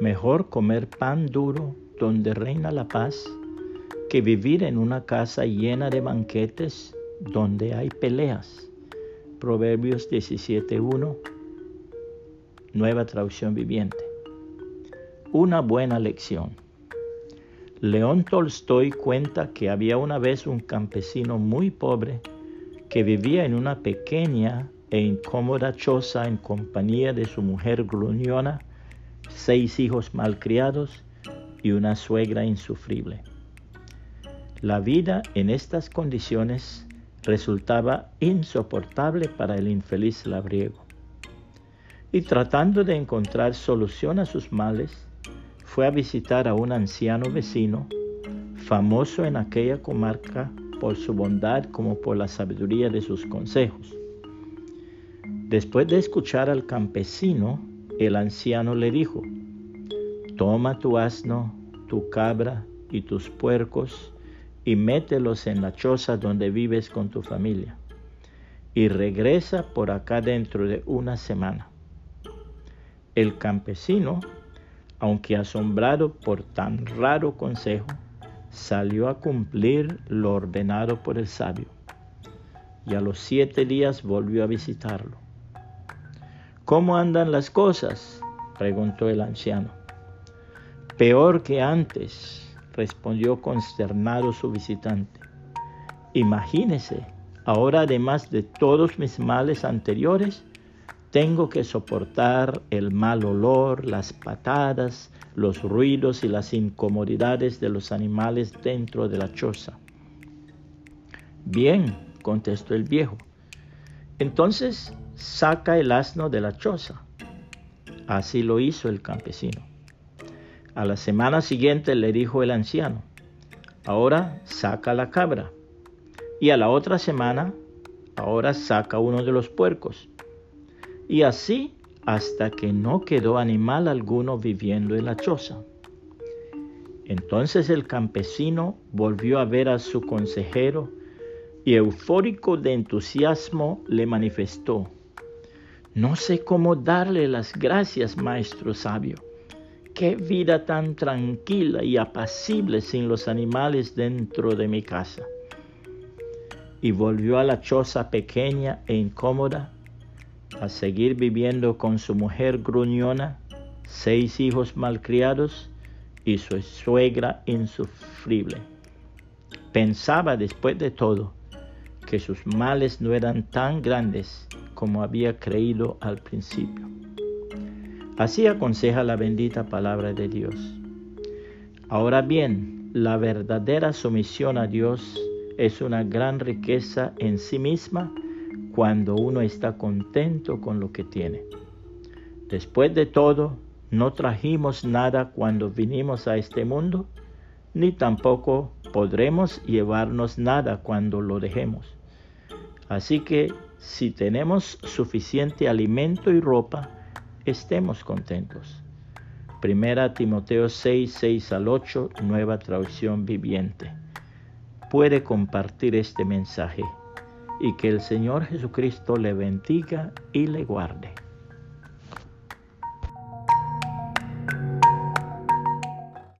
Mejor comer pan duro donde reina la paz que vivir en una casa llena de banquetes donde hay peleas. Proverbios 17.1, nueva traducción viviente. Una buena lección. León Tolstoy cuenta que había una vez un campesino muy pobre que vivía en una pequeña e incómoda choza en compañía de su mujer gruñona, seis hijos malcriados y una suegra insufrible. La vida en estas condiciones resultaba insoportable para el infeliz labriego. Y tratando de encontrar solución a sus males, fue a visitar a un anciano vecino, famoso en aquella comarca por su bondad como por la sabiduría de sus consejos. Después de escuchar al campesino, el anciano le dijo, Toma tu asno, tu cabra y tus puercos y mételos en la choza donde vives con tu familia y regresa por acá dentro de una semana. El campesino aunque asombrado por tan raro consejo, salió a cumplir lo ordenado por el sabio, y a los siete días volvió a visitarlo. ¿Cómo andan las cosas? preguntó el anciano. Peor que antes, respondió consternado su visitante. Imagínese, ahora además de todos mis males anteriores, tengo que soportar el mal olor, las patadas, los ruidos y las incomodidades de los animales dentro de la choza. Bien, contestó el viejo. Entonces saca el asno de la choza. Así lo hizo el campesino. A la semana siguiente le dijo el anciano, ahora saca la cabra. Y a la otra semana, ahora saca uno de los puercos y así hasta que no quedó animal alguno viviendo en la choza. Entonces el campesino volvió a ver a su consejero y eufórico de entusiasmo le manifestó, no sé cómo darle las gracias, maestro sabio. Qué vida tan tranquila y apacible sin los animales dentro de mi casa. Y volvió a la choza pequeña e incómoda a seguir viviendo con su mujer gruñona, seis hijos malcriados y su suegra insufrible. Pensaba después de todo que sus males no eran tan grandes como había creído al principio. Así aconseja la bendita palabra de Dios. Ahora bien, la verdadera sumisión a Dios es una gran riqueza en sí misma cuando uno está contento con lo que tiene. Después de todo, no trajimos nada cuando vinimos a este mundo, ni tampoco podremos llevarnos nada cuando lo dejemos. Así que si tenemos suficiente alimento y ropa, estemos contentos. Primera Timoteo 6, 6 al 8, nueva traducción viviente. Puede compartir este mensaje y que el Señor Jesucristo le bendiga y le guarde.